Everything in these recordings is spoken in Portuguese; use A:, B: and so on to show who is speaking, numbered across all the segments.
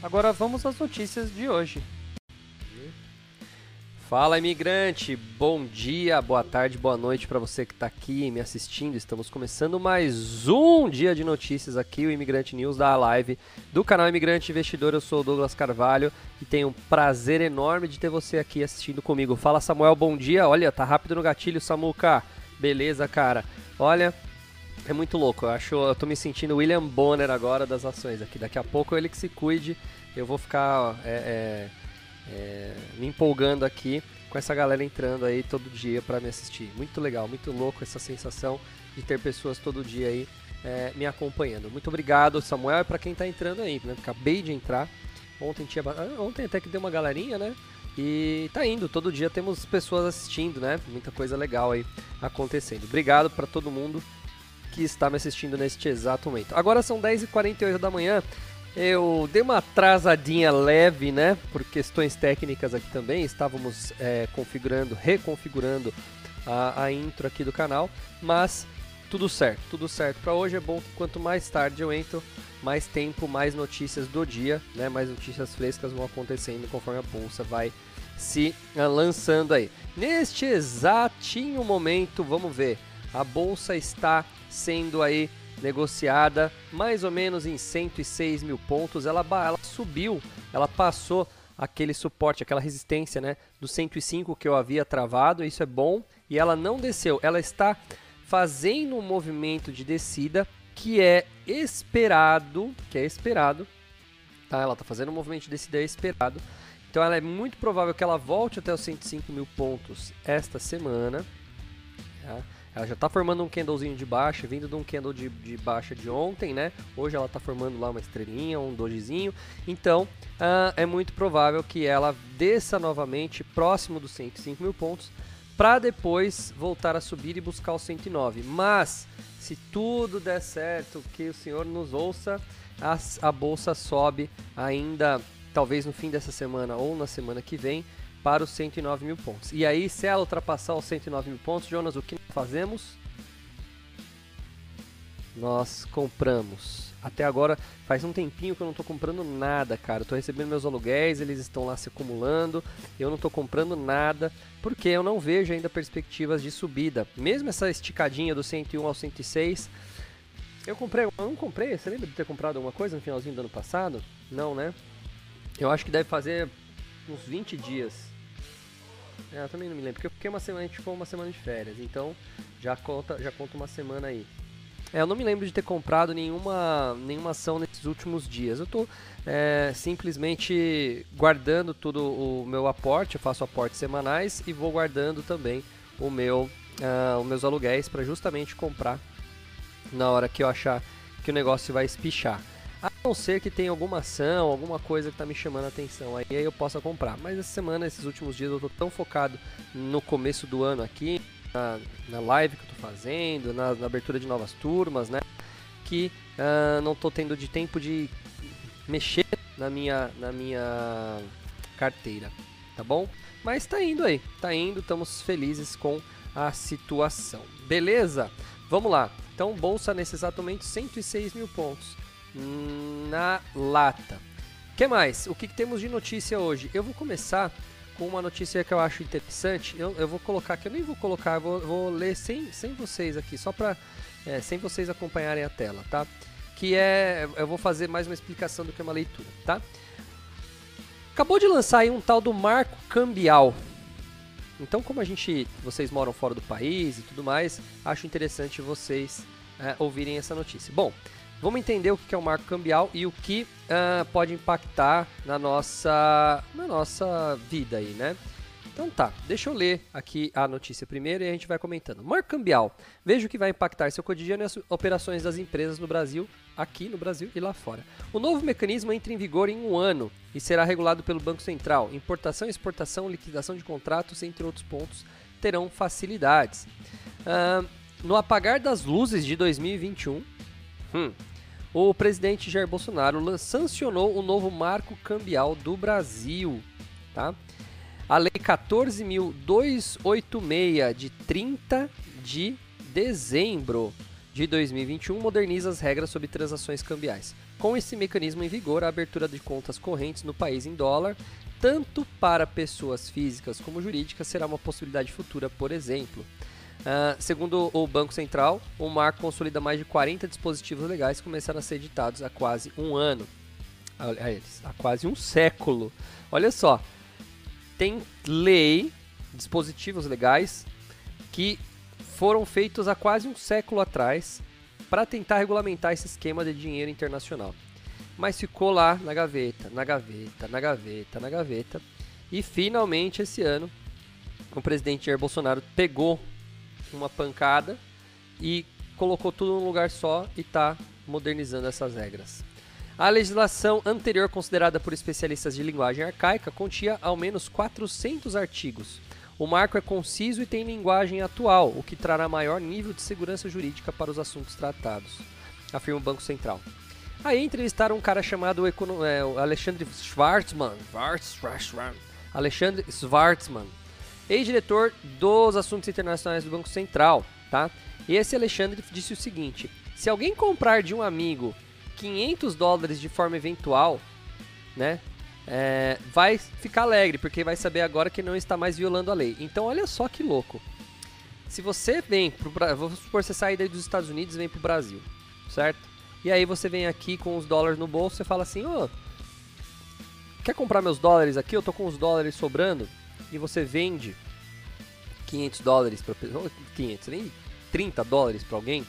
A: Agora vamos às notícias de hoje.
B: Fala imigrante, bom dia, boa tarde, boa noite para você que está aqui me assistindo. Estamos começando mais um dia de notícias aqui, o Imigrante News da live do canal Imigrante Investidor. Eu sou o Douglas Carvalho e tenho um prazer enorme de ter você aqui assistindo comigo. Fala Samuel, bom dia. Olha, tá rápido no gatilho, Samuca. Beleza, cara. Olha, é muito louco. Eu acho, eu tô me sentindo William Bonner agora das ações aqui. Daqui a pouco ele que se cuide. Eu vou ficar é, é, é, me empolgando aqui com essa galera entrando aí todo dia para me assistir. Muito legal, muito louco essa sensação de ter pessoas todo dia aí é, me acompanhando. Muito obrigado, Samuel, e para quem está entrando aí, né? Acabei de entrar. Ontem tinha, ah, ontem até que deu uma galerinha, né? E tá indo, todo dia temos pessoas assistindo, né? Muita coisa legal aí acontecendo. Obrigado para todo mundo que está me assistindo neste exato momento. Agora são 10h48 da manhã. Eu dei uma atrasadinha leve, né? Por questões técnicas aqui também. Estávamos é, configurando, reconfigurando a, a intro aqui do canal. Mas tudo certo, tudo certo. Para hoje é bom que quanto mais tarde eu entro, mais tempo, mais notícias do dia, né? Mais notícias frescas vão acontecendo conforme a bolsa vai se uh, lançando aí. Neste exatinho momento, vamos ver, a bolsa está sendo aí negociada mais ou menos em 106 mil pontos. Ela, ela subiu, ela passou aquele suporte, aquela resistência né, do 105 que eu havia travado, isso é bom, e ela não desceu, ela está fazendo um movimento de descida que é esperado, que é esperado, tá? Ela está fazendo um movimento de descida esperado, então ela é muito provável que ela volte até os 105 mil pontos esta semana, tá? Ela já está formando um candlezinho de baixa, vindo de um candle de, de baixa de ontem, né? Hoje ela está formando lá uma estrelinha, um dojizinho. Então, uh, é muito provável que ela desça novamente próximo dos 105 mil pontos para depois voltar a subir e buscar os 109. Mas, se tudo der certo, que o senhor nos ouça, a, a bolsa sobe ainda, talvez no fim dessa semana ou na semana que vem, para os 109 mil pontos. E aí, se ela ultrapassar os 109 mil pontos, Jonas, o que fazemos? Nós compramos. Até agora, faz um tempinho que eu não estou comprando nada, cara. Estou recebendo meus aluguéis, eles estão lá se acumulando. Eu não estou comprando nada, porque eu não vejo ainda perspectivas de subida. Mesmo essa esticadinha do 101 ao 106, eu comprei, eu não comprei. Você lembra de ter comprado alguma coisa no finalzinho do ano passado? Não, né? Eu acho que deve fazer uns 20 dias é, eu também não me lembro, porque eu fiquei uma semana, a gente ficou uma semana de férias, então já conta, já conta uma semana aí. É, eu não me lembro de ter comprado nenhuma, nenhuma ação nesses últimos dias. Eu estou é, simplesmente guardando todo o meu aporte, eu faço aportes semanais e vou guardando também o meu, uh, os meus aluguéis para justamente comprar na hora que eu achar que o negócio vai espichar. A não ser que tenha alguma ação, alguma coisa que está me chamando a atenção, aí, aí eu possa comprar. Mas essa semana, esses últimos dias, eu estou tão focado no começo do ano aqui, na, na live que eu estou fazendo, na, na, abertura de novas turmas, né? Que uh, não estou tendo de tempo de mexer na minha, na minha carteira, tá bom? Mas está indo aí, está indo, estamos felizes com a situação. Beleza? Vamos lá. Então, bolsa nesse exato momento, 106 mil pontos na lata. que mais? O que, que, temos de notícia hoje? Eu vou começar com uma notícia que eu acho interessante. Eu, eu vou colocar aqui, eu nem vou colocar, eu vou, vou ler sem, sem vocês aqui, só para é, sem vocês acompanharem a tela, tá? Que é, eu vou fazer mais uma explicação do que uma leitura, tá? Acabou de lançar aí um tal do marco cambial. Então, como a gente, vocês moram fora do país e tudo mais, acho interessante vocês é, ouvirem essa notícia. Bom, Vamos entender o que é o marco cambial e o que uh, pode impactar na nossa, na nossa vida aí, né? Então tá, deixa eu ler aqui a notícia primeiro e a gente vai comentando. Marco cambial. Veja o que vai impactar seu cotidiano e as operações das empresas no Brasil, aqui no Brasil e lá fora. O novo mecanismo entra em vigor em um ano e será regulado pelo Banco Central. Importação, exportação, liquidação de contratos, entre outros pontos, terão facilidades. Uh, no apagar das luzes de 2021, hum, o presidente Jair Bolsonaro sancionou o novo marco cambial do Brasil. Tá? A Lei 14.286, de 30 de dezembro de 2021, moderniza as regras sobre transações cambiais. Com esse mecanismo em vigor, a abertura de contas correntes no país em dólar, tanto para pessoas físicas como jurídicas, será uma possibilidade futura, por exemplo. Uh, segundo o Banco Central, o marco consolida mais de 40 dispositivos legais que começaram a ser editados há quase um ano. Olha eles, há quase um século. Olha só, tem lei, dispositivos legais que foram feitos há quase um século atrás para tentar regulamentar esse esquema de dinheiro internacional. Mas ficou lá na gaveta, na gaveta, na gaveta, na gaveta. E finalmente esse ano o presidente Jair Bolsonaro pegou uma pancada e colocou tudo num lugar só e está modernizando essas regras. A legislação anterior, considerada por especialistas de linguagem arcaica, continha ao menos 400 artigos. O marco é conciso e tem linguagem atual, o que trará maior nível de segurança jurídica para os assuntos tratados, afirma o Banco Central. Aí entrevistaram um cara chamado é, Alexandre Schwartzman, Alexandre Schwartzman, ex-diretor dos assuntos internacionais do Banco Central, tá? Esse Alexandre disse o seguinte: se alguém comprar de um amigo 500 dólares de forma eventual, né? É, vai ficar alegre, porque vai saber agora que não está mais violando a lei. Então, olha só que louco. Se você vem pro vamos supor você sair dos Estados Unidos e vem pro Brasil, certo? E aí você vem aqui com os dólares no bolso e fala assim, ô, oh, quer comprar meus dólares aqui? Eu tô com os dólares sobrando. E você vende 500 dólares para 500, vende 30 dólares para alguém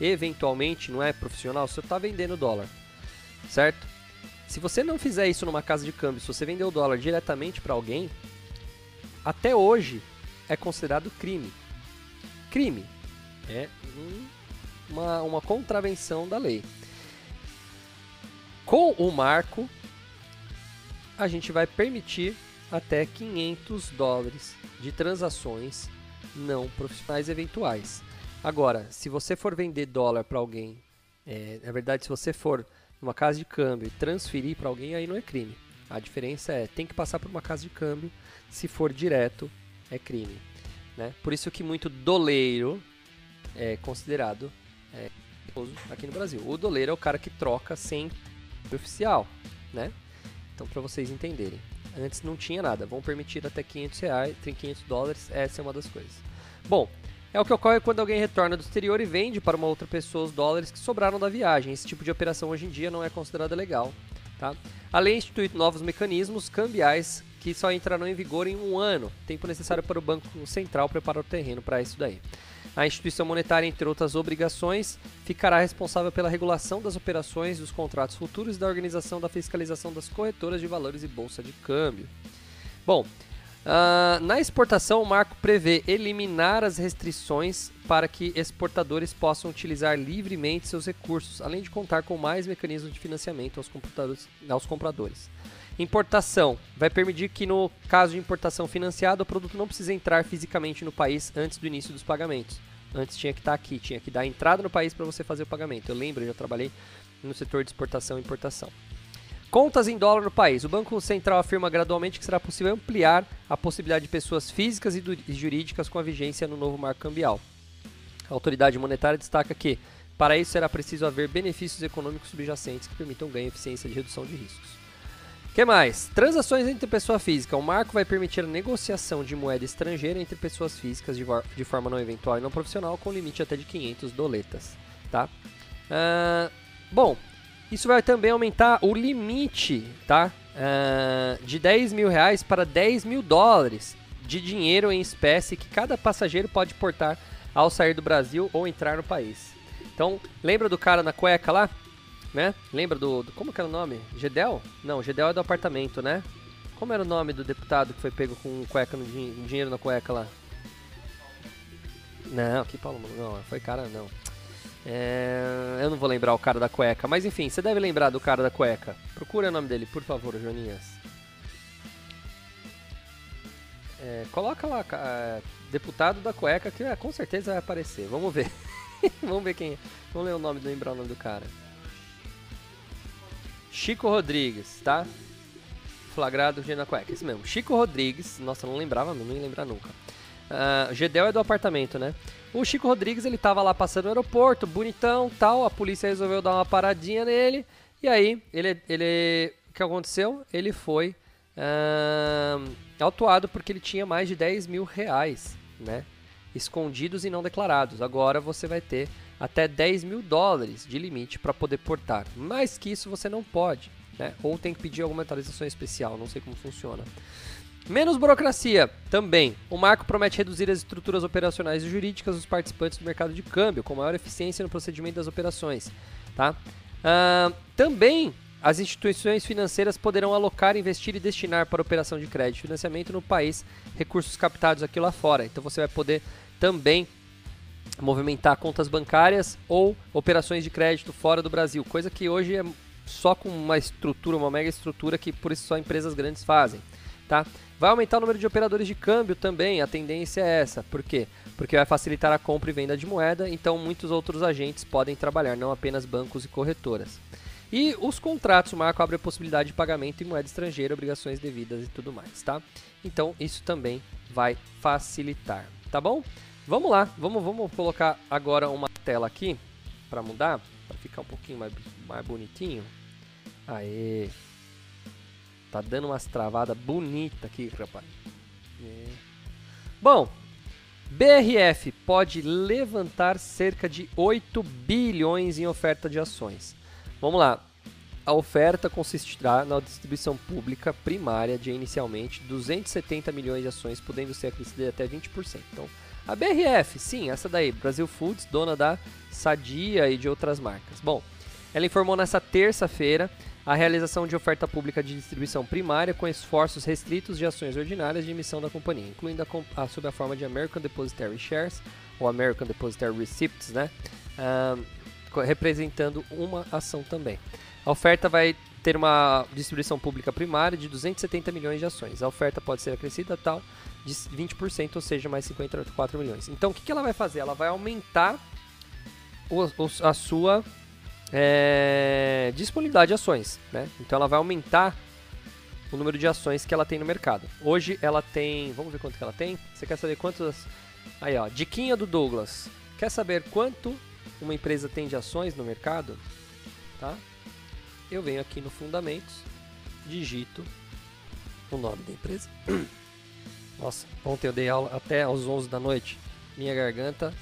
B: eventualmente não é profissional, você está vendendo dólar, certo? Se você não fizer isso numa casa de câmbio, se você vender o dólar diretamente para alguém, até hoje é considerado crime. Crime é um, uma, uma contravenção da lei. Com o marco, a gente vai permitir até 500 dólares de transações não profissionais eventuais. Agora, se você for vender dólar para alguém, é, na verdade, se você for numa casa de câmbio e transferir para alguém, aí não é crime. A diferença é, tem que passar por uma casa de câmbio, se for direto, é crime. Né? Por isso que muito doleiro é considerado é, aqui no Brasil. O doleiro é o cara que troca sem oficial, né? Então, para vocês entenderem. Antes não tinha nada. Vão permitir até 500 reais, 500 dólares. Essa é uma das coisas. Bom, é o que ocorre quando alguém retorna do exterior e vende para uma outra pessoa os dólares que sobraram da viagem. Esse tipo de operação hoje em dia não é considerada legal. Tá? Além de instituir novos mecanismos cambiais que só entrarão em vigor em um ano, tempo necessário para o Banco Central preparar o terreno para isso daí. A instituição monetária, entre outras obrigações, ficará responsável pela regulação das operações dos contratos futuros e da organização da fiscalização das corretoras de valores e bolsa de câmbio. Bom, Uh, na exportação, o marco prevê eliminar as restrições para que exportadores possam utilizar livremente seus recursos, além de contar com mais mecanismos de financiamento aos, aos compradores. Importação vai permitir que, no caso de importação financiada, o produto não precise entrar fisicamente no país antes do início dos pagamentos. Antes tinha que estar aqui, tinha que dar entrada no país para você fazer o pagamento. Eu lembro, eu já trabalhei no setor de exportação e importação. Contas em dólar no país. O Banco Central afirma gradualmente que será possível ampliar a possibilidade de pessoas físicas e jurídicas com a vigência no novo marco cambial. A autoridade monetária destaca que, para isso, será preciso haver benefícios econômicos subjacentes que permitam ganho, eficiência e redução de riscos. Que mais? Transações entre pessoa física. O marco vai permitir a negociação de moeda estrangeira entre pessoas físicas de, de forma não eventual e não profissional, com limite até de 500 doletas. Tá? Uh, bom, isso vai também aumentar o limite, tá? Uh, de 10 mil reais para 10 mil dólares de dinheiro em espécie que cada passageiro pode portar ao sair do Brasil ou entrar no país. Então, lembra do cara na cueca lá? Né? Lembra do, do como que era o nome? Gedel? Não, Gedel é do apartamento, né? Como era o nome do deputado que foi pego com cueca no din dinheiro na cueca lá? Não, que Paulo Não, foi cara, não. É, eu não vou lembrar o cara da cueca, mas enfim, você deve lembrar do cara da cueca. Procura o nome dele, por favor, Joninhas. É, coloca lá, é, deputado da cueca, que é, com certeza vai aparecer. Vamos ver. Vamos ver quem é. Vamos ler o nome, lembrar o nome do cara. Chico Rodrigues, tá? Flagrado na cueca, isso mesmo. Chico Rodrigues, nossa, não lembrava, não ia lembrar nunca. Uh, Gedel é do apartamento, né? O Chico Rodrigues, ele tava lá passando no aeroporto, bonitão, tal. A polícia resolveu dar uma paradinha nele. E aí, ele, ele, o que aconteceu? Ele foi uh, autuado porque ele tinha mais de 10 mil reais, né? Escondidos e não declarados. Agora você vai ter até 10 mil dólares de limite para poder portar. Mais que isso você não pode, né? Ou tem que pedir alguma atualização especial, não sei como funciona. Menos burocracia, também. O marco promete reduzir as estruturas operacionais e jurídicas dos participantes do mercado de câmbio, com maior eficiência no procedimento das operações. Tá? Uh, também as instituições financeiras poderão alocar, investir e destinar para operação de crédito e financiamento no país recursos captados aqui lá fora. Então você vai poder também movimentar contas bancárias ou operações de crédito fora do Brasil, coisa que hoje é só com uma estrutura, uma mega estrutura que por isso só empresas grandes fazem. Tá? Vai aumentar o número de operadores de câmbio também, a tendência é essa. Por quê? Porque vai facilitar a compra e venda de moeda, então muitos outros agentes podem trabalhar, não apenas bancos e corretoras. E os contratos, o marco abre a possibilidade de pagamento em moeda estrangeira, obrigações devidas e tudo mais, tá? Então isso também vai facilitar, tá bom? Vamos lá, vamos, vamos colocar agora uma tela aqui para mudar, para ficar um pouquinho mais, mais bonitinho. Aê! Tá dando umas travadas bonitas aqui, rapaz. É. Bom, BRF pode levantar cerca de 8 bilhões em oferta de ações. Vamos lá. A oferta consistirá na distribuição pública primária de inicialmente 270 milhões de ações, podendo ser acrescida até 20%. Então, a BRF, sim, essa daí, Brasil Foods, dona da Sadia e de outras marcas. Bom, ela informou nessa terça-feira a realização de oferta pública de distribuição primária com esforços restritos de ações ordinárias de emissão da companhia, incluindo a, a sob a forma de American Depositary Shares ou American Depositary Receipts, né? representando uma ação também. A oferta vai ter uma distribuição pública primária de 270 milhões de ações. A oferta pode ser acrescida tal de 20%, ou seja, mais 54 milhões. Então, o que, que ela vai fazer? Ela vai aumentar o, o, a sua é, disponibilidade de ações. Né? Então ela vai aumentar o número de ações que ela tem no mercado. Hoje ela tem. Vamos ver quanto que ela tem? Você quer saber quantas. Aí, ó, diquinha do Douglas. Quer saber quanto uma empresa tem de ações no mercado? Tá? Eu venho aqui no Fundamentos, digito o nome da empresa. Nossa, ontem eu dei aula até às 11 da noite. Minha garganta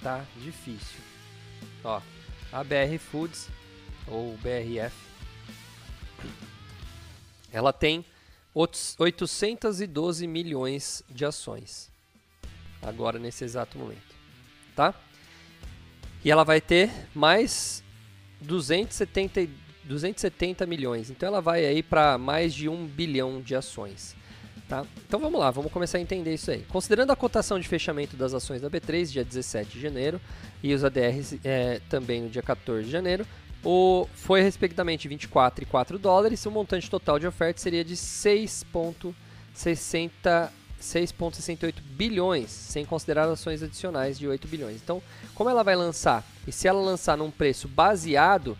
B: tá difícil. Ó, a BR Foods, ou BRF, ela tem 812 milhões de ações, agora nesse exato momento, tá? E ela vai ter mais 270, 270 milhões, então ela vai aí para mais de 1 bilhão de ações. Tá? Então vamos lá, vamos começar a entender isso aí. Considerando a cotação de fechamento das ações da B3, dia 17 de janeiro, e os ADRs é, também no dia 14 de janeiro, o, foi respectivamente 24 e 4 dólares, o montante total de oferta seria de 6,68 bilhões, sem considerar ações adicionais de 8 bilhões. Então, como ela vai lançar? E se ela lançar num preço baseado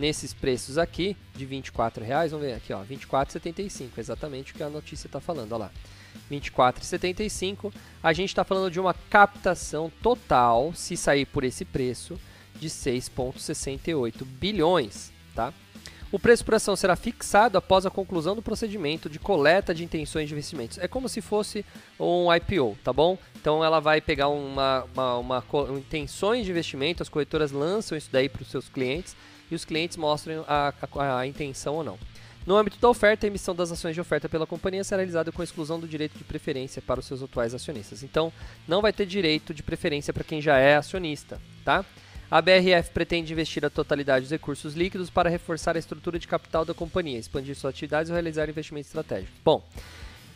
B: nesses preços aqui de 24 reais, vamos ver aqui, ó, 24,75, exatamente o que a notícia está falando, ó lá. 24,75, a gente está falando de uma captação total, se sair por esse preço, de 6,68 bilhões, tá? O preço por ação será fixado após a conclusão do procedimento de coleta de intenções de investimentos. É como se fosse um IPO, tá bom? Então ela vai pegar uma, uma, uma, intenções de investimento, as corretoras lançam isso daí para os seus clientes e os clientes mostram a, a, a intenção ou não. No âmbito da oferta, a emissão das ações de oferta pela companhia será realizada com exclusão do direito de preferência para os seus atuais acionistas. Então, não vai ter direito de preferência para quem já é acionista, tá? A BRF pretende investir a totalidade dos recursos líquidos para reforçar a estrutura de capital da companhia, expandir suas atividades e realizar investimentos estratégicos. Bom,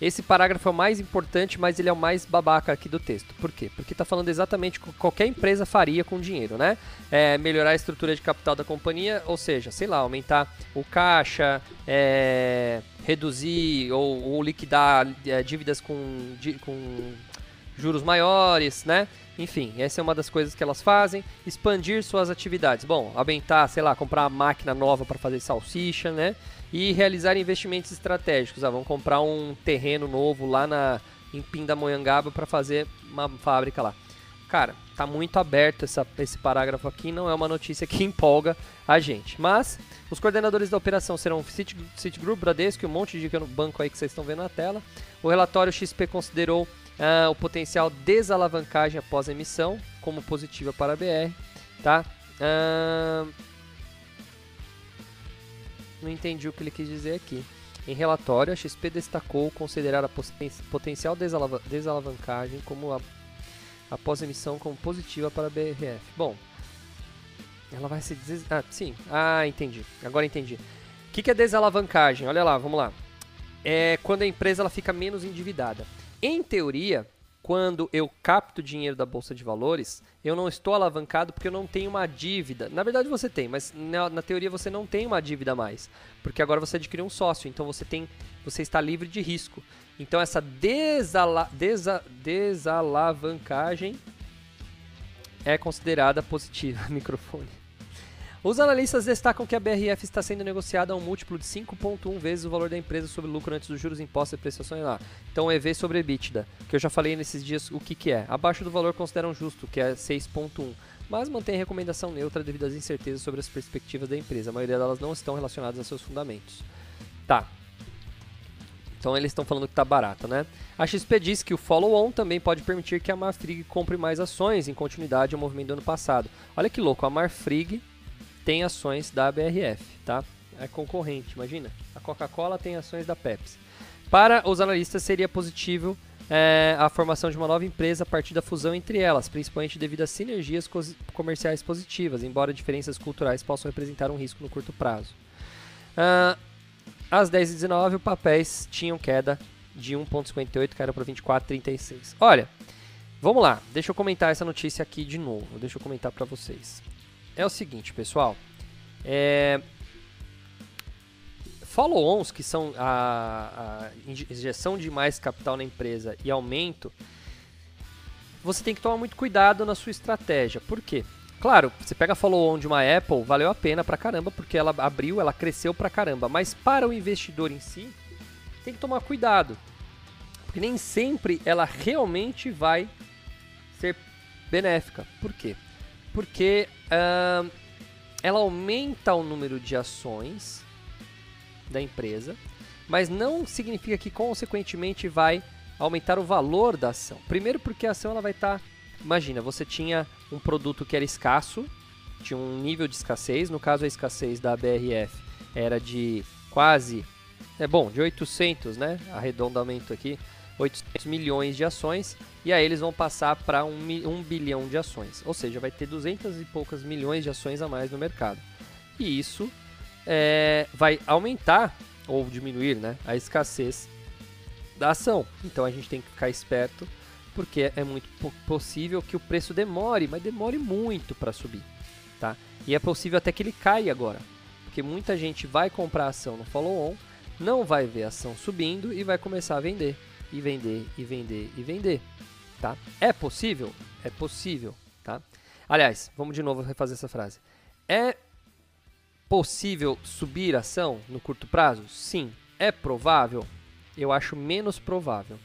B: esse parágrafo é o mais importante, mas ele é o mais babaca aqui do texto. Por quê? Porque está falando exatamente o que qualquer empresa faria com dinheiro, né? É, melhorar a estrutura de capital da companhia, ou seja, sei lá, aumentar o caixa, é, reduzir ou, ou liquidar é, dívidas com, com juros maiores, né? Enfim, essa é uma das coisas que elas fazem. Expandir suas atividades. Bom, aumentar, sei lá, comprar uma máquina nova para fazer salsicha, né? E realizar investimentos estratégicos. Ah, vamos comprar um terreno novo lá na, em Pindamonhangaba para fazer uma fábrica lá. Cara, tá muito aberto essa, esse parágrafo aqui, não é uma notícia que empolga a gente. Mas os coordenadores da operação serão Citigroup, Bradesco e um monte de banco aí que vocês estão vendo na tela. O relatório XP considerou uh, o potencial desalavancagem após emissão como positiva para a BR, tá? Uh, não entendi o que ele quis dizer aqui. Em relatório, a XP destacou considerar a potencial desalav desalavancagem como a, após emissão como positiva para a BRF. Bom, ela vai se. Ah, sim. Ah, entendi. Agora entendi. O que, que é desalavancagem? Olha lá, vamos lá. É quando a empresa ela fica menos endividada. Em teoria, quando eu capto dinheiro da bolsa de valores, eu não estou alavancado porque eu não tenho uma dívida. Na verdade você tem, mas na, na teoria você não tem uma dívida mais, porque agora você adquiriu um sócio, então você tem, você está livre de risco. Então essa desala, desa, desalavancagem é considerada positiva. Microfone. Os analistas destacam que a BRF está sendo negociada a um múltiplo de 5,1 vezes o valor da empresa sobre lucro antes dos juros, impostos e prestações lá. Então, EV sobre EBITDA, que eu já falei nesses dias o que, que é. Abaixo do valor consideram justo, que é 6,1 mas mantém recomendação neutra devido às incertezas sobre as perspectivas da empresa. A maioria delas não estão relacionadas a seus fundamentos. Tá. Então eles estão falando que está barato, né? A XP diz que o follow-on também pode permitir que a Marfrig compre mais ações em continuidade ao movimento do ano passado. Olha que louco, a Marfrig tem ações da BRF, tá? É concorrente, imagina. A Coca-Cola tem ações da Pepsi. Para os analistas, seria positivo é, a formação de uma nova empresa a partir da fusão entre elas, principalmente devido a sinergias co comerciais positivas, embora diferenças culturais possam representar um risco no curto prazo. Uh, às 10h19, os papéis tinham queda de 1,58, caíram para 24,36. Olha, vamos lá, deixa eu comentar essa notícia aqui de novo, deixa eu comentar para vocês é o seguinte, pessoal. É... Follow-ons, que são a, a injeção de mais capital na empresa e aumento, você tem que tomar muito cuidado na sua estratégia. Por quê? Claro, você pega follow-on de uma Apple, valeu a pena pra caramba, porque ela abriu, ela cresceu pra caramba. Mas para o investidor em si, tem que tomar cuidado. Porque nem sempre ela realmente vai ser benéfica. Por quê? Porque uh, ela aumenta o número de ações da empresa, mas não significa que consequentemente vai aumentar o valor da ação. Primeiro porque a ação ela vai estar, tá, imagina, você tinha um produto que era escasso, tinha um nível de escassez, no caso a escassez da BRF era de quase, é bom, de 800, né, arredondamento aqui, 800 milhões de ações e aí eles vão passar para um, um bilhão de ações, ou seja, vai ter 200 e poucas milhões de ações a mais no mercado. E isso é, vai aumentar ou diminuir né, a escassez da ação. Então a gente tem que ficar esperto porque é muito possível que o preço demore, mas demore muito para subir, tá? E é possível até que ele caia agora, porque muita gente vai comprar ação no follow-on, não vai ver a ação subindo e vai começar a vender e vender e vender e vender, tá? É possível? É possível, tá? Aliás, vamos de novo refazer essa frase. É possível subir ação no curto prazo? Sim. É provável? Eu acho menos provável,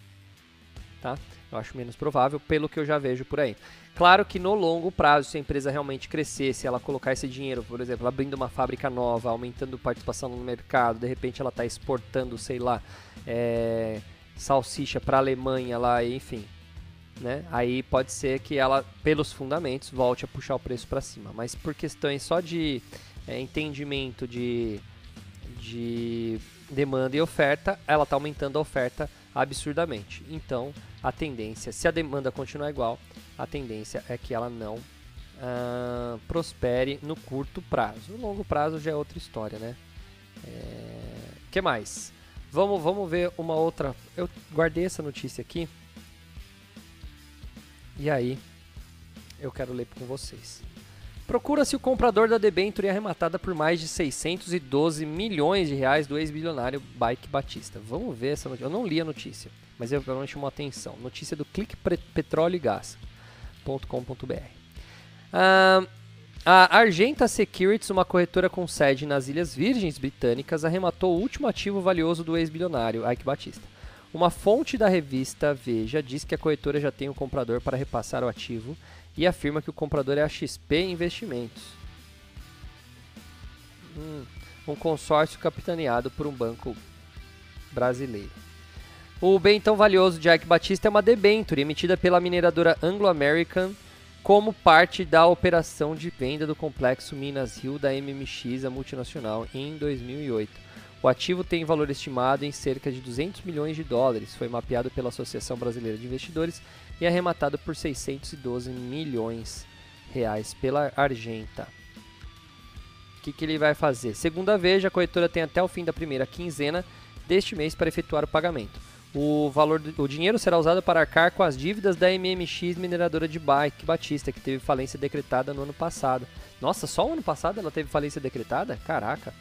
B: tá? Eu acho menos provável pelo que eu já vejo por aí. Claro que no longo prazo, se a empresa realmente crescer, se ela colocar esse dinheiro, por exemplo, abrindo uma fábrica nova, aumentando participação no mercado, de repente ela está exportando, sei lá, é, salsicha para a Alemanha lá, enfim, né? Aí pode ser que ela, pelos fundamentos, volte a puxar o preço para cima. Mas por questões só de é, entendimento de, de demanda e oferta, ela está aumentando a oferta absurdamente. Então, a tendência, se a demanda continuar igual, a tendência é que ela não uh, prospere no curto prazo. No longo prazo já é outra história, né? É... que mais? Vamos, vamos ver uma outra. Eu guardei essa notícia aqui. E aí, eu quero ler com vocês. Procura-se o comprador da debênture arrematada por mais de 612 milhões de reais do ex-bilionário Bike Batista. Vamos ver essa notícia. Eu não li a notícia, mas eu me chamou atenção. Notícia do Clique Petróleo e. Ah, a Argenta Securities, uma corretora com sede nas Ilhas Virgens Britânicas, arrematou o último ativo valioso do ex-bilionário Ike Batista. Uma fonte da revista Veja diz que a corretora já tem um comprador para repassar o ativo e afirma que o comprador é a XP Investimentos, hum, um consórcio capitaneado por um banco brasileiro. O bem tão valioso de Ike Batista é uma debenture emitida pela mineradora Anglo-American como parte da operação de venda do complexo Minas Rio da MMX, a multinacional, em 2008. O ativo tem valor estimado em cerca de 200 milhões de dólares. Foi mapeado pela Associação Brasileira de Investidores e arrematado por 612 milhões reais pela Argenta. O que, que ele vai fazer? Segunda vez, a corretora tem até o fim da primeira quinzena deste mês para efetuar o pagamento. O valor do, o dinheiro será usado para arcar com as dívidas da MMX mineradora de Bike Batista, que teve falência decretada no ano passado. Nossa, só o ano passado ela teve falência decretada? Caraca.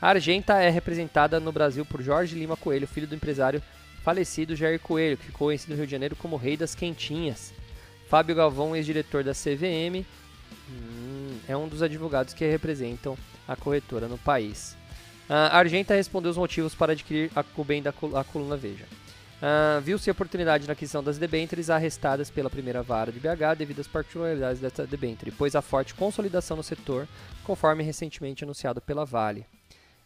B: A Argenta é representada no Brasil por Jorge Lima Coelho, filho do empresário falecido Jair Coelho, que ficou conhecido no Rio de Janeiro como Rei das Quentinhas. Fábio Galvão, ex-diretor da CVM, hum, é um dos advogados que representam a corretora no país. A Argenta respondeu os motivos para adquirir a, bem da coluna Veja. Uh, Viu-se a oportunidade na aquisição das debêntures arrestadas pela primeira vara de BH devido às particularidades dessa debênture, pois a forte consolidação no setor, conforme recentemente anunciado pela Vale.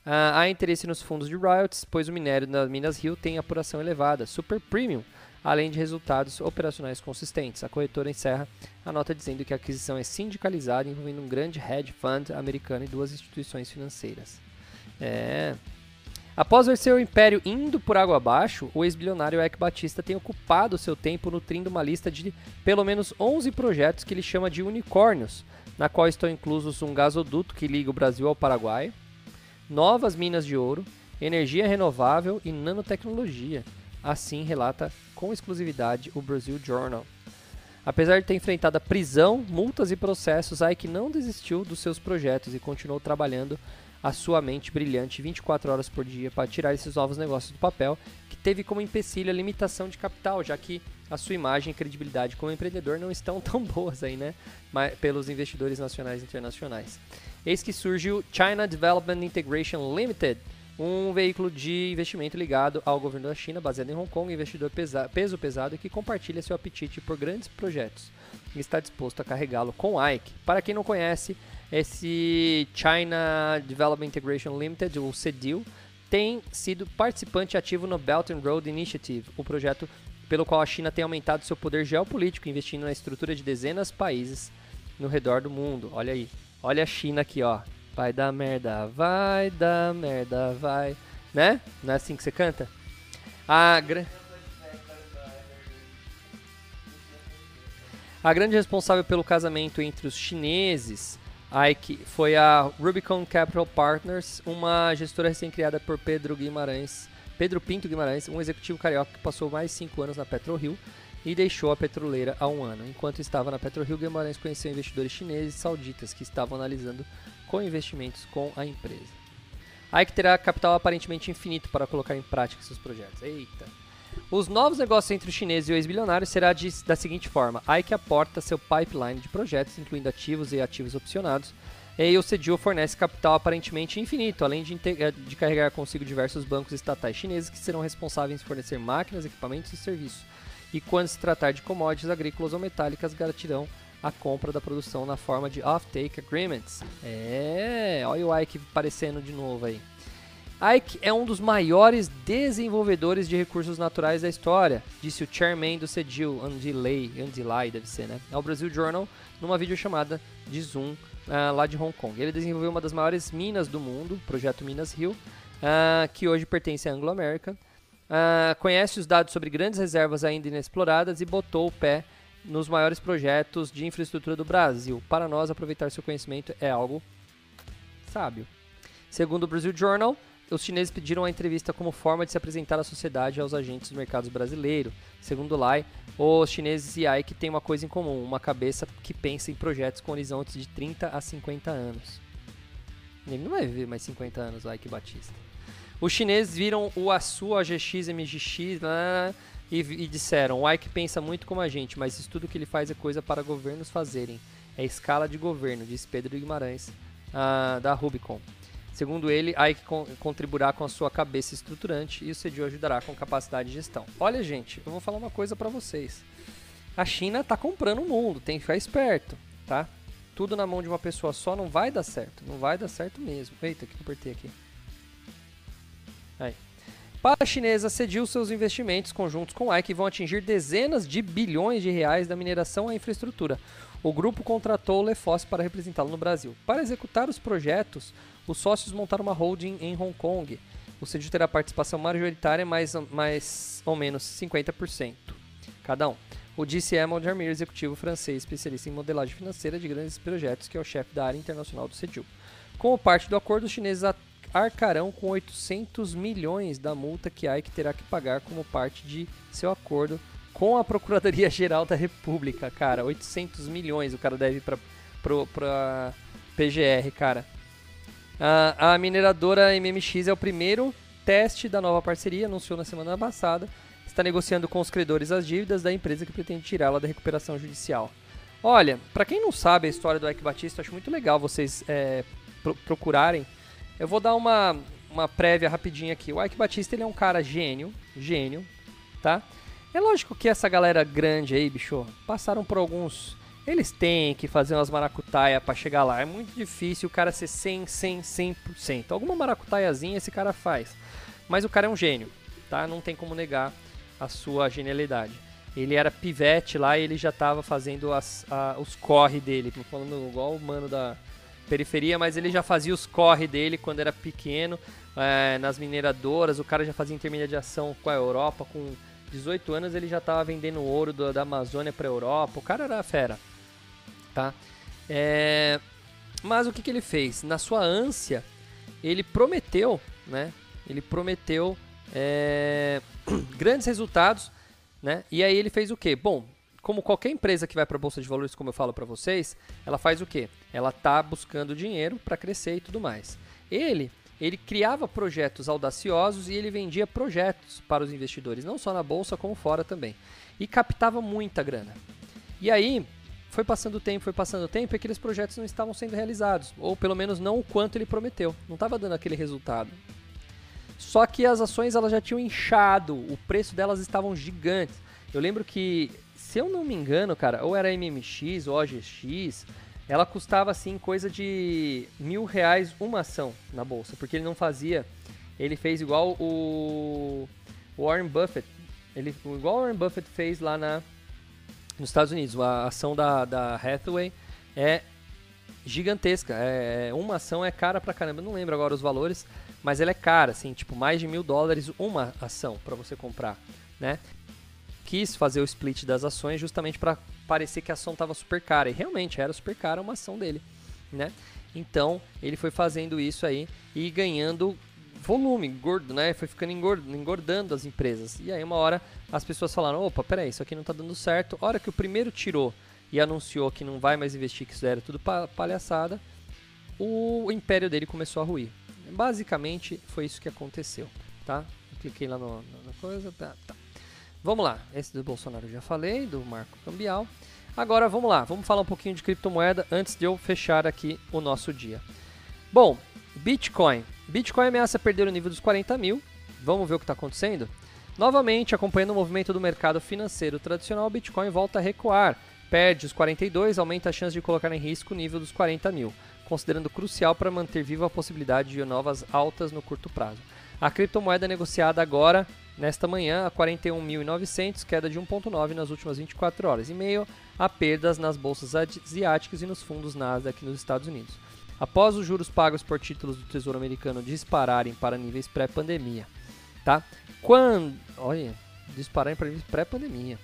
B: Uh, há interesse nos fundos de royalties, pois o minério das Minas Rio tem apuração elevada, super premium, além de resultados operacionais consistentes. A corretora encerra a nota dizendo que a aquisição é sindicalizada, envolvendo um grande hedge fund americano e duas instituições financeiras. É. Após ver seu império indo por água abaixo, o ex-bilionário Eck Batista tem ocupado seu tempo nutrindo uma lista de pelo menos 11 projetos que ele chama de unicórnios, na qual estão inclusos um gasoduto que liga o Brasil ao Paraguai, novas minas de ouro, energia renovável e nanotecnologia. Assim relata com exclusividade o Brazil Journal. Apesar de ter enfrentado a prisão, multas e processos, Ike não desistiu dos seus projetos e continuou trabalhando a sua mente brilhante 24 horas por dia para tirar esses novos negócios do papel, que teve como empecilho a limitação de capital, já que a sua imagem e credibilidade como empreendedor não estão tão boas aí, né? Mas, pelos investidores nacionais e internacionais. Eis que surge o China Development Integration Limited, um veículo de investimento ligado ao governo da China, baseado em Hong Kong, investidor pesa peso pesado que compartilha seu apetite por grandes projetos e está disposto a carregá-lo com Ike. Para quem não conhece, esse China Development Integration Limited, o CEDIL, tem sido participante ativo no Belt and Road Initiative, o projeto pelo qual a China tem aumentado seu poder geopolítico, investindo na estrutura de dezenas de países no redor do mundo. Olha aí, Olha a China aqui, ó. Vai dar merda, vai dar merda, vai. Né? Não é assim que você canta? A, gra... a grande responsável pelo casamento entre os chineses Ike, foi a Rubicon Capital Partners, uma gestora recém-criada por Pedro Guimarães, Pedro Pinto Guimarães, um executivo carioca que passou mais 5 anos na PetroRio e deixou a petroleira há um ano. Enquanto estava na PetroRio, Guimarães conheceu investidores chineses e sauditas que estavam analisando co-investimentos com a empresa. Ike terá capital aparentemente infinito para colocar em prática seus projetos. Eita! Os novos negócios entre os chineses e o ex-bilionário será de, da seguinte forma: Ike aporta seu pipeline de projetos, incluindo ativos e ativos opcionados, e o CDO fornece capital aparentemente infinito, além de, de carregar consigo diversos bancos estatais chineses que serão responsáveis por fornecer máquinas, equipamentos e serviços e quando se tratar de commodities agrícolas ou metálicas, garantirão a compra da produção na forma de off-take agreements. É, olha o Ike aparecendo de novo aí. Ike é um dos maiores desenvolvedores de recursos naturais da história, disse o chairman do CEDIL, Andy Lay, Andy Lai deve ser, né? Ao Brasil Journal, numa videochamada de Zoom uh, lá de Hong Kong. Ele desenvolveu uma das maiores minas do mundo, o projeto Minas Rio, uh, que hoje pertence à Anglo American, uh, conhece os dados sobre grandes reservas ainda inexploradas e botou o pé nos maiores projetos de infraestrutura do Brasil. Para nós, aproveitar seu conhecimento é algo sábio. Segundo o Brasil Journal, os chineses pediram a entrevista como forma de se apresentar à sociedade e aos agentes dos mercados brasileiros. Segundo Lai, os chineses e Ike têm uma coisa em comum, uma cabeça que pensa em projetos com horizontes de 30 a 50 anos. Ele não vai viver mais 50 anos, Ike Batista. Os chineses viram o ASU, a GX, MGX né, e, e disseram: o Ike pensa muito como a gente, mas isso tudo que ele faz é coisa para governos fazerem. É escala de governo, diz Pedro Guimarães, uh, da Rubicon. Segundo ele, Ike con contribuirá com a sua cabeça estruturante e o CDU ajudará com capacidade de gestão. Olha, gente, eu vou falar uma coisa para vocês. A China está comprando o mundo, tem que ficar esperto, tá? Tudo na mão de uma pessoa só não vai dar certo, não vai dar certo mesmo. Eita, que apertei aqui. Aí. Para a chinesa, cediu seus investimentos conjuntos com a Ike vão atingir dezenas de bilhões de reais da mineração à infraestrutura. O grupo contratou o Lefosse para representá-lo no Brasil. Para executar os projetos, os sócios montaram uma holding em Hong Kong. O CEDIL terá participação majoritária, mais, mais ou menos 50%, cada um. O Emil Jarmir, executivo francês especialista em modelagem financeira de grandes projetos, que é o chefe da área internacional do CEDIL. Como parte do acordo, os chineses arcarão com 800 milhões da multa que a Ike terá que pagar como parte de seu acordo com a Procuradoria-Geral da República, cara. 800 milhões o cara deve para PGR, cara. A, a mineradora MMX é o primeiro teste da nova parceria, anunciou na semana passada. Está negociando com os credores as dívidas da empresa que pretende tirá-la da recuperação judicial. Olha, para quem não sabe a história do Ike Batista, acho muito legal vocês é, pro procurarem. Eu vou dar uma, uma prévia rapidinha aqui. O Ike Batista ele é um cara gênio, gênio, tá? É lógico que essa galera grande aí, bicho, passaram por alguns eles têm que fazer umas maracutaia para chegar lá. É muito difícil o cara ser 100, 100, 100%. Alguma maracutaiazinha esse cara faz. Mas o cara é um gênio, tá? Não tem como negar a sua genialidade. Ele era pivete lá e ele já estava fazendo as, a, os corre dele. Falando igual o mano da periferia, mas ele já fazia os corre dele quando era pequeno. É, nas mineradoras, o cara já fazia intermediação com a Europa. Com 18 anos ele já estava vendendo ouro do, da Amazônia para a Europa. O cara era fera tá? É... Mas o que, que ele fez? Na sua ânsia, ele prometeu, né? Ele prometeu é... grandes resultados, né? E aí ele fez o quê? Bom, como qualquer empresa que vai para a bolsa de valores, como eu falo para vocês, ela faz o quê? Ela tá buscando dinheiro para crescer e tudo mais. Ele ele criava projetos audaciosos e ele vendia projetos para os investidores, não só na bolsa como fora também. E captava muita grana. E aí, foi passando o tempo, foi passando o tempo e aqueles projetos não estavam sendo realizados, ou pelo menos não o quanto ele prometeu, não estava dando aquele resultado. Só que as ações elas já tinham inchado, o preço delas estavam gigantes. Eu lembro que, se eu não me engano, cara, ou era MMX ou OGX, ela custava assim coisa de mil reais uma ação na bolsa, porque ele não fazia, ele fez igual o Warren Buffett, ele igual o Warren Buffett fez lá na nos Estados Unidos. A ação da, da Hathaway é gigantesca. É, é, uma ação é cara pra caramba. Não lembro agora os valores, mas ela é cara, assim, tipo, mais de mil dólares uma ação para você comprar, né? Quis fazer o split das ações justamente para parecer que a ação tava super cara. E realmente era super cara uma ação dele, né? Então ele foi fazendo isso aí e ganhando volume, gordo, né? Foi ficando engordando, engordando as empresas. E aí uma hora as pessoas falaram, opa, peraí, isso aqui não está dando certo. A hora que o primeiro tirou e anunciou que não vai mais investir, que isso era tudo palhaçada, o império dele começou a ruir. Basicamente foi isso que aconteceu, tá? Eu cliquei lá no, na coisa, tá, tá. Vamos lá, esse do Bolsonaro eu já falei, do marco cambial. Agora vamos lá, vamos falar um pouquinho de criptomoeda antes de eu fechar aqui o nosso dia. Bom, Bitcoin. Bitcoin ameaça perder o nível dos 40 mil. Vamos ver o que está acontecendo? Novamente, acompanhando o movimento do mercado financeiro tradicional, o Bitcoin volta a recuar. Perde os 42, aumenta a chance de colocar em risco o nível dos 40 mil, considerando crucial para manter viva a possibilidade de novas altas no curto prazo. A criptomoeda negociada agora, nesta manhã, a 41.900, queda de 1,9 nas últimas 24 horas, e meio a perdas nas bolsas asiáticas e nos fundos Nasdaq nos Estados Unidos após os juros pagos por títulos do Tesouro Americano dispararem para níveis pré-pandemia, tá? Quando, olha, dispararem para níveis pré-pandemia.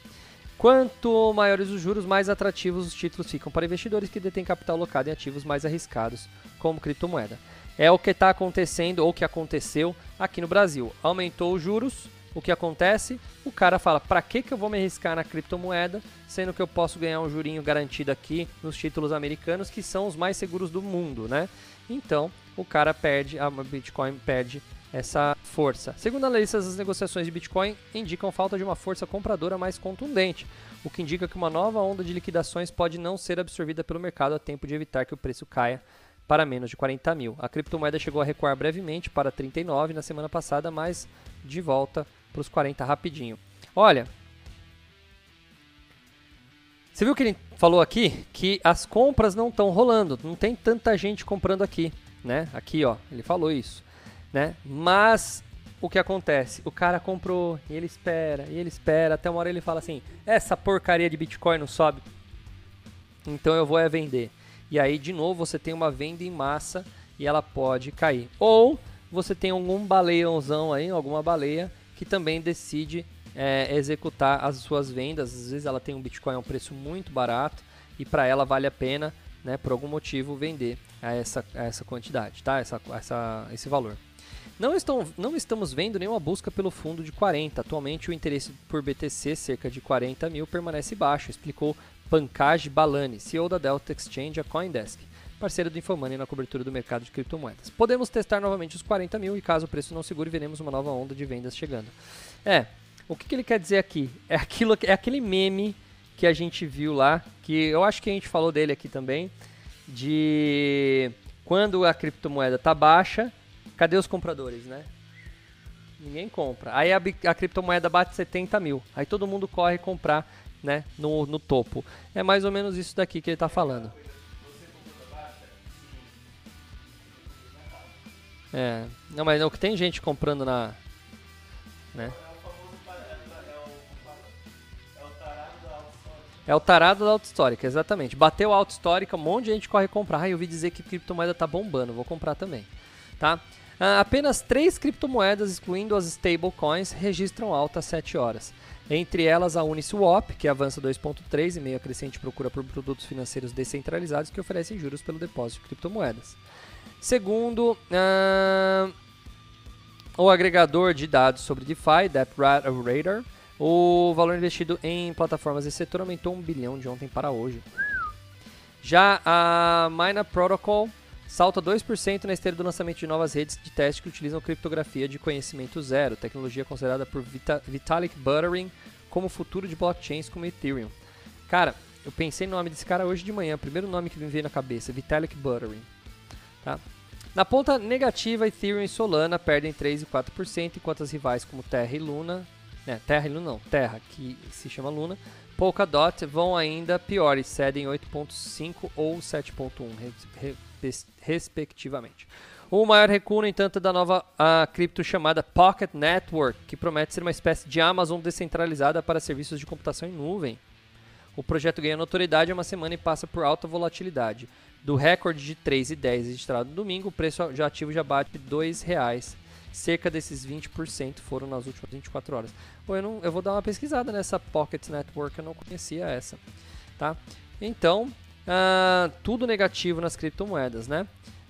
B: Quanto maiores os juros, mais atrativos os títulos ficam para investidores que detêm capital alocado em ativos mais arriscados, como criptomoeda. É o que está acontecendo, ou que aconteceu aqui no Brasil. Aumentou os juros, o que acontece? O cara fala: para que, que eu vou me arriscar na criptomoeda, sendo que eu posso ganhar um jurinho garantido aqui nos títulos americanos, que são os mais seguros do mundo, né? Então, o cara perde, a Bitcoin perde essa força. Segundo analistas, as negociações de Bitcoin indicam falta de uma força compradora mais contundente, o que indica que uma nova onda de liquidações pode não ser absorvida pelo mercado a tempo de evitar que o preço caia para menos de 40 mil. A criptomoeda chegou a recuar brevemente para 39 na semana passada, mas de volta para os 40 rapidinho. Olha, você viu que ele falou aqui que as compras não estão rolando, não tem tanta gente comprando aqui, né? Aqui, ó, ele falou isso né? Mas o que acontece? O cara comprou e ele espera, e ele espera, até uma hora ele fala assim: essa porcaria de Bitcoin não sobe, então eu vou é vender. E aí, de novo, você tem uma venda em massa e ela pode cair. Ou você tem algum baleiãozão aí, alguma baleia, que também decide é, executar as suas vendas. Às vezes ela tem um Bitcoin a um preço muito barato e para ela vale a pena, né, por algum motivo, vender a essa, a essa quantidade, tá? Essa, essa, esse valor. Não, estão, não estamos vendo nenhuma busca pelo fundo de 40. Atualmente, o interesse por BTC, cerca de 40 mil, permanece baixo, explicou Pankaj Balani, CEO da Delta Exchange, a Coindesk, parceiro do Infomoney na cobertura do mercado de criptomoedas. Podemos testar novamente os 40 mil e, caso o preço não segure, veremos uma nova onda de vendas chegando. É, o que, que ele quer dizer aqui? É, aquilo, é aquele meme que a gente viu lá, que eu acho que a gente falou dele aqui também, de quando a criptomoeda está baixa cadê os compradores, né? Ninguém compra. Aí a, a criptomoeda bate 70 mil. Aí todo mundo corre comprar né, no, no topo. É mais ou menos isso daqui que ele está falando. É, não, mas não, que tem gente comprando na, né? É o tarado da auto histórica, exatamente. Bateu a auto histórica, um monte de gente corre comprar. Ah, eu ouvi dizer que criptomoeda tá bombando, vou comprar também, tá? Uh, apenas três criptomoedas, excluindo as stablecoins, registram alta às 7 horas. Entre elas a Uniswap, que avança 2,3 e meio a crescente procura por produtos financeiros descentralizados que oferecem juros pelo depósito de criptomoedas. Segundo uh, o agregador de dados sobre DeFi, DeppRadar, o valor investido em plataformas desse setor aumentou 1 bilhão de ontem para hoje. Já a Mina Protocol salta 2% na esteira do lançamento de novas redes de teste que utilizam criptografia de conhecimento zero, tecnologia considerada por Vitalik Buterin como futuro de blockchains como Ethereum. Cara, eu pensei no nome desse cara hoje de manhã, primeiro nome que me veio na cabeça, Vitalik Buterin. Tá? Na ponta negativa, Ethereum e Solana perdem 3 e 4%, enquanto as rivais como Terra e Luna, né, Terra e Luna não, Terra, que se chama Luna, Polkadot vão ainda piores, cedem 8.5 ou 7.1 respectivamente. O maior recuo, no entanto, é da nova a cripto chamada Pocket Network, que promete ser uma espécie de Amazon descentralizada para serviços de computação em nuvem. O projeto ganha notoriedade há uma semana e passa por alta volatilidade. Do recorde de 3,10 registrado no domingo, o preço de ativo já bate R$ 2,00. Cerca desses 20% foram nas últimas 24 horas. Bom, eu, não, eu vou dar uma pesquisada nessa Pocket Network, eu não conhecia essa. Tá? Então, Uh, tudo negativo nas criptomoedas, né?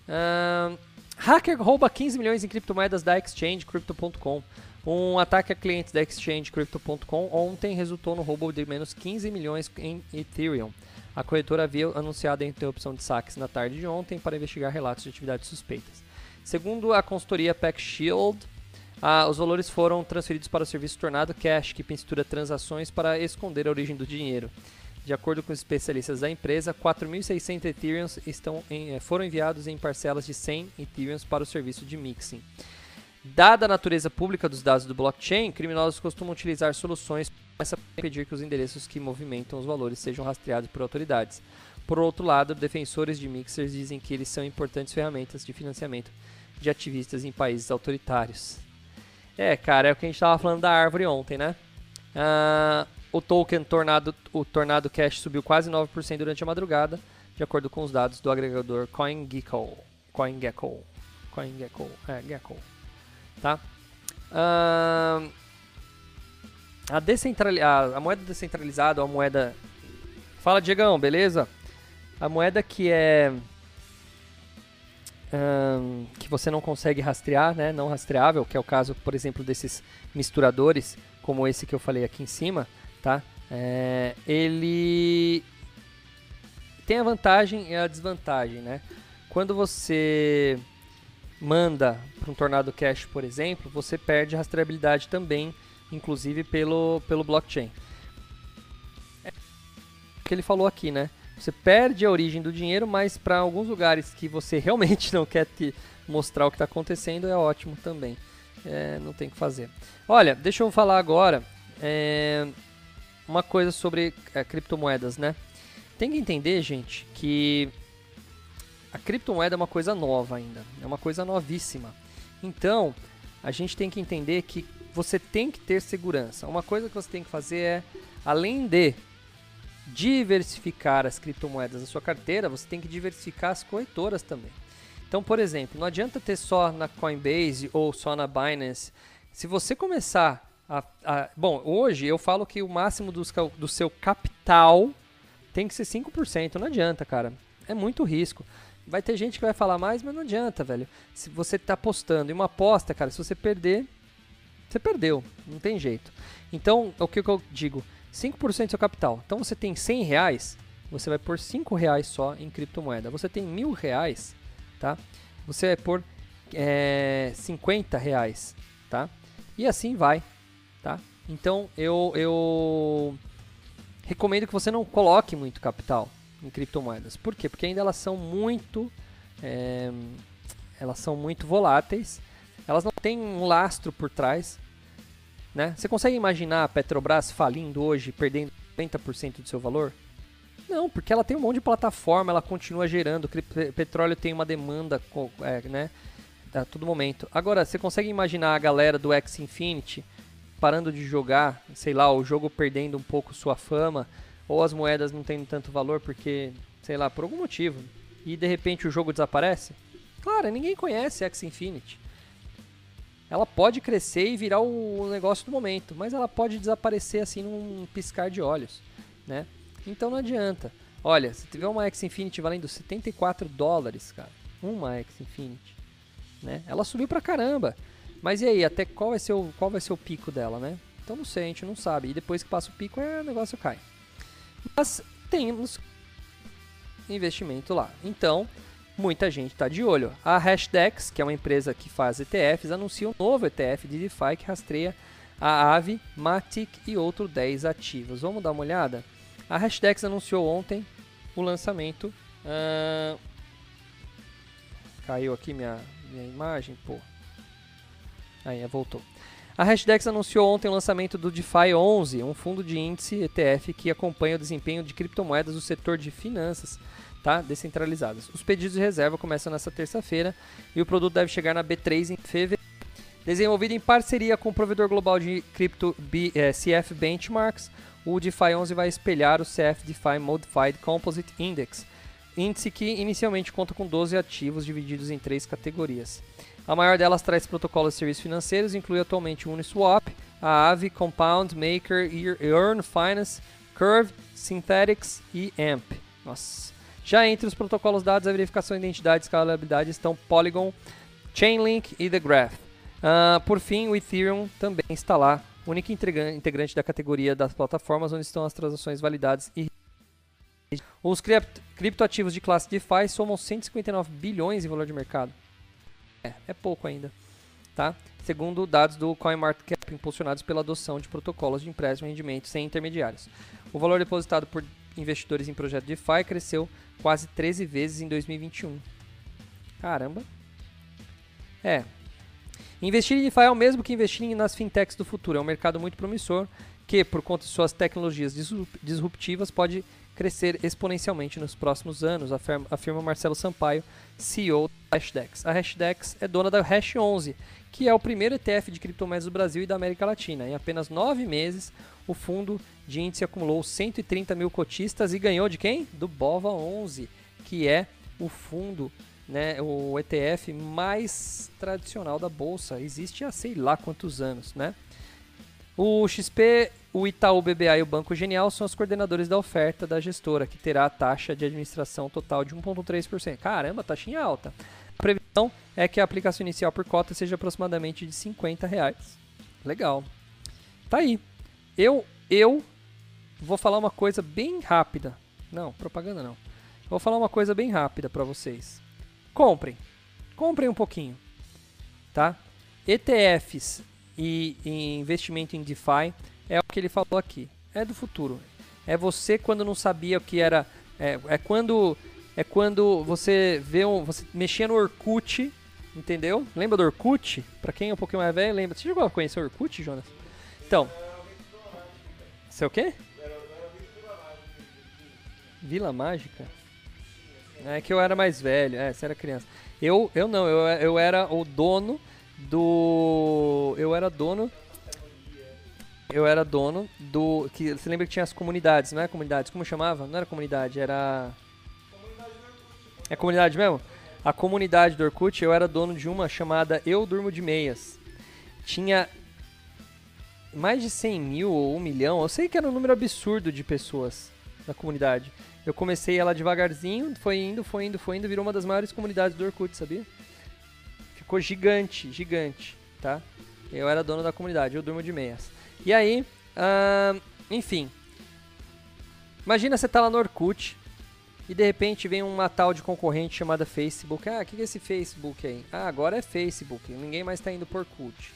B: Uh, hacker rouba 15 milhões em criptomoedas da exchange Crypto.com. Um ataque a clientes da exchange Crypto.com ontem resultou no roubo de menos 15 milhões em Ethereum. A corretora havia anunciado a interrupção de saques na tarde de ontem para investigar relatos de atividades suspeitas. Segundo a consultoria Pack Shield, uh, os valores foram transferidos para o serviço Tornado Cash, que mistura transações para esconder a origem do dinheiro. De acordo com os especialistas da empresa, 4.600 Ethereum estão em, eh, foram enviados em parcelas de 100 Ethereum para o serviço de mixing. Dada a natureza pública dos dados do blockchain, criminosos costumam utilizar soluções para impedir que os endereços que movimentam os valores sejam rastreados por autoridades. Por outro lado, defensores de mixers dizem que eles são importantes ferramentas de financiamento de ativistas em países autoritários. É, cara, é o que a gente estava falando da árvore ontem, né? Uh, o token Tornado, o Tornado Cash subiu quase 9% durante a madrugada, de acordo com os dados do agregador CoinGecko. CoinGecko. CoinGecko. É, Gecko. Tá? Uh, a, descentrali a, a moeda descentralizada, a moeda. Fala, Diegão, beleza? A moeda que é. Que você não consegue rastrear, né? Não rastreável, que é o caso, por exemplo, desses misturadores, como esse que eu falei aqui em cima, tá? É, ele tem a vantagem e a desvantagem, né? Quando você manda para um Tornado Cash, por exemplo, você perde rastreabilidade também inclusive pelo, pelo blockchain. É o que ele falou aqui, né? Você perde a origem do dinheiro, mas para alguns lugares que você realmente não quer te mostrar o que está acontecendo, é ótimo também. É, não tem o que fazer. Olha, deixa eu falar agora é, uma coisa sobre é, criptomoedas, né? Tem que entender, gente, que a criptomoeda é uma coisa nova ainda, é uma coisa novíssima. Então, a gente tem que entender que você tem que ter segurança. Uma coisa que você tem que fazer é, além de diversificar as criptomoedas da sua carteira, você tem que diversificar as corretoras também. Então, por exemplo, não adianta ter só na Coinbase ou só na Binance. Se você começar a, a bom, hoje eu falo que o máximo do, do seu capital tem que ser 5%. Não adianta, cara. É muito risco. Vai ter gente que vai falar mais, mas não adianta, velho. Se você está apostando em uma aposta, cara, se você perder, você perdeu, não tem jeito. Então, o que, eu digo? 5% do seu capital. Então, você tem 100 reais, você vai pôr 5 reais só em criptomoeda. Você tem mil reais, tá? Você vai pôr é, 50 reais, tá? E assim vai, tá? Então, eu, eu recomendo que você não coloque muito capital em criptomoedas. Por quê? Porque ainda elas são muito... É, elas são muito voláteis. Elas não têm um lastro por trás. Né? Você consegue imaginar a Petrobras falindo hoje, perdendo 90% do seu valor? Não, porque ela tem um monte de plataforma, ela continua gerando, o petróleo tem uma demanda é, né, a todo momento. Agora, você consegue imaginar a galera do X Infinity parando de jogar, sei lá, o jogo perdendo um pouco sua fama, ou as moedas não tendo tanto valor porque, sei lá, por algum motivo, e de repente o jogo desaparece? Claro, ninguém conhece X Infinity ela pode crescer e virar o negócio do momento, mas ela pode desaparecer assim num piscar de olhos, né? Então não adianta. Olha, se tiver uma X Infinity valendo 74 dólares, cara, uma X Infinity, né? Ela subiu pra caramba. Mas e aí, até qual vai ser o, qual vai ser o pico dela, né? Então não sei, a gente não sabe. E depois que passa o pico, é, o negócio cai. Mas temos investimento lá. Então, muita gente está de olho. A Hashdex, que é uma empresa que faz ETFs, anuncia um novo ETF de DeFi que rastreia a Aave, Matic e outros 10 ativos. Vamos dar uma olhada? A Hashdex anunciou ontem o lançamento. Uh... Caiu aqui minha, minha imagem, pô. Aí, voltou. A Hashdex anunciou ontem o lançamento do DeFi 11, um fundo de índice ETF que acompanha o desempenho de criptomoedas do setor de finanças tá? descentralizadas. Os pedidos de reserva começam nesta terça-feira e o produto deve chegar na B3 em fevereiro. Desenvolvido em parceria com o provedor global de cripto eh, CF Benchmarks, o DeFi 11 vai espelhar o CF DeFi Modified Composite Index, índice que inicialmente conta com 12 ativos divididos em três categorias. A maior delas traz protocolos de serviços financeiros, inclui atualmente Uniswap, a Aave, Compound, Maker, Earn Finance, Curve, Synthetics e AMP. Nossa. Já entre os protocolos dados, a verificação de identidade e escalabilidade estão Polygon, Chainlink e The Graph. Uh, por fim, o Ethereum também está lá, único integrante da categoria das plataformas onde estão as transações validadas e os criptoativos de classe DeFi somam 159 bilhões em valor de mercado. É, é pouco ainda, tá? Segundo dados do CoinMarketCap, impulsionados pela adoção de protocolos de empréstimo de rendimento sem intermediários. O valor depositado por investidores em projeto DeFi cresceu quase 13 vezes em 2021. Caramba. É. Investir em DeFi é o mesmo que investir nas fintechs do futuro. É um mercado muito promissor que, por conta de suas tecnologias disruptivas, pode crescer exponencialmente nos próximos anos, afirma Marcelo Sampaio, CEO da Hashdex. A Hashdex é dona da Hash 11, que é o primeiro ETF de criptomoedas do Brasil e da América Latina. Em apenas nove meses, o fundo de índice acumulou 130 mil cotistas e ganhou de quem? Do Bova 11, que é o fundo, né, o ETF mais tradicional da bolsa. Existe há sei lá quantos anos, né? O XP, o Itaú BBA e o Banco Genial são os coordenadores da oferta da gestora, que terá a taxa de administração total de 1,3%. Caramba, taxinha alta. A previsão é que a aplicação inicial por cota seja aproximadamente de 50 reais. Legal. Tá aí. Eu, eu vou falar uma coisa bem rápida. Não, propaganda não. Vou falar uma coisa bem rápida para vocês. Comprem. Comprem um pouquinho. Tá? ETFs e, e investimento em DeFi é o que ele falou aqui. É do futuro. É você quando não sabia o que era. É, é quando é quando você vê um, você mexia no Orkut, entendeu? Lembra do Orkut? Para quem é um pouquinho mais velho, lembra. Você chegou a conhecer o Orkut, Jonas? Então. Você é o quê? Vila Mágica? É que eu era mais velho, é, você era criança. Eu, eu não, eu, eu era o dono do. Eu era dono. Eu era dono do. Que, você lembra que tinha as comunidades, não é comunidades? Como chamava? Não era comunidade, era. É comunidade mesmo? A comunidade do Orkut, eu era dono de uma chamada Eu Durmo de Meias. Tinha mais de 100 mil ou 1 milhão, eu sei que era um número absurdo de pessoas na comunidade. Eu comecei ela devagarzinho, foi indo, foi indo, foi indo, virou uma das maiores comunidades do Orkut, sabia? Ficou gigante, gigante, tá? Eu era dono da comunidade, eu durmo de meias. E aí, enfim. Imagina você tá lá no Orkut e de repente vem uma tal de concorrente chamada Facebook. Ah, o que é esse Facebook aí? Ah, agora é Facebook, ninguém mais tá indo por Orkut.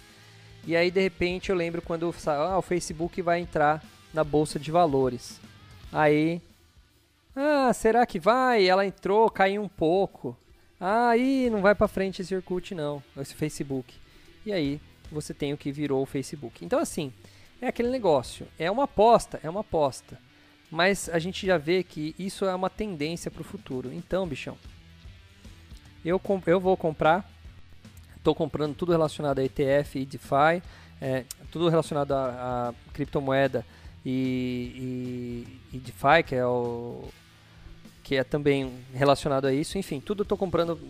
B: E aí de repente eu lembro quando ah, o Facebook vai entrar na bolsa de valores. Aí, ah, será que vai? Ela entrou, caiu um pouco. Ah, aí não vai para frente esse Orkut não, esse Facebook. E aí você tem o que virou o Facebook. Então assim, é aquele negócio, é uma aposta, é uma aposta. Mas a gente já vê que isso é uma tendência para o futuro. Então, bichão, eu, eu vou comprar, estou comprando tudo relacionado a ETF e DeFi, é, tudo relacionado a, a criptomoeda e, e, e DeFi, que é o que é também relacionado a isso. Enfim, tudo eu estou comprando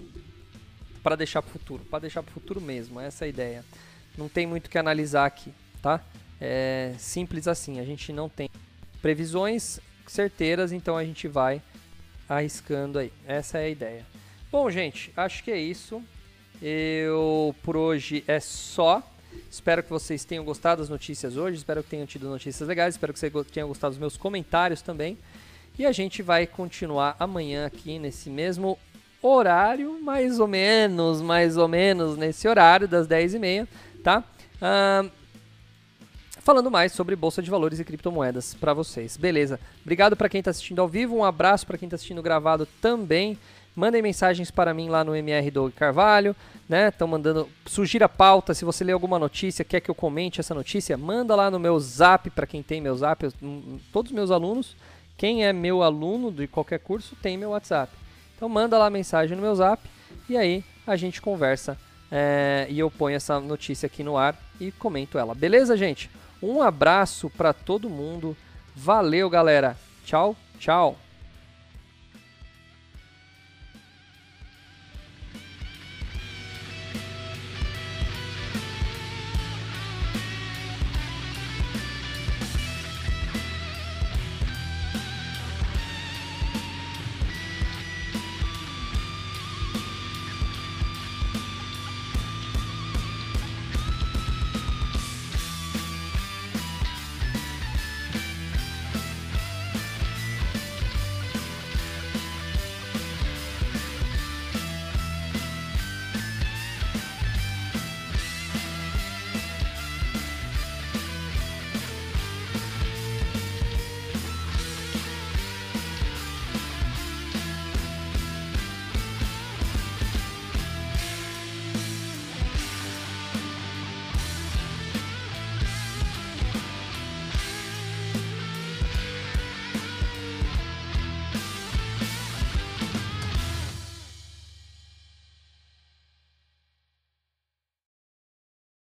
B: para deixar para o futuro, para deixar para o futuro mesmo, essa é a ideia. Não tem muito que analisar aqui, tá? É simples assim, a gente não tem previsões certeiras, então a gente vai arriscando aí. Essa é a ideia. Bom, gente, acho que é isso. Eu por hoje é só. Espero que vocês tenham gostado das notícias hoje. Espero que tenham tido notícias legais. Espero que vocês tenham gostado dos meus comentários também. E a gente vai continuar amanhã aqui nesse mesmo horário, mais ou menos, mais ou menos nesse horário das 10h30, tá? Uh, falando mais sobre bolsa de valores e criptomoedas para vocês. Beleza? Obrigado para quem está assistindo ao vivo, um abraço para quem está assistindo gravado também. Mandem mensagens para mim lá no MR Doug Carvalho, né? Estão mandando. Sugira pauta. Se você lê alguma notícia, quer que eu comente essa notícia, manda lá no meu zap, para quem tem meu zap, eu, todos os meus alunos quem é meu aluno de qualquer curso tem meu WhatsApp. Então manda lá mensagem no meu Zap e aí a gente conversa é, e eu ponho essa notícia aqui no ar e comento ela. Beleza, gente? Um abraço para todo mundo. Valeu, galera. Tchau, tchau.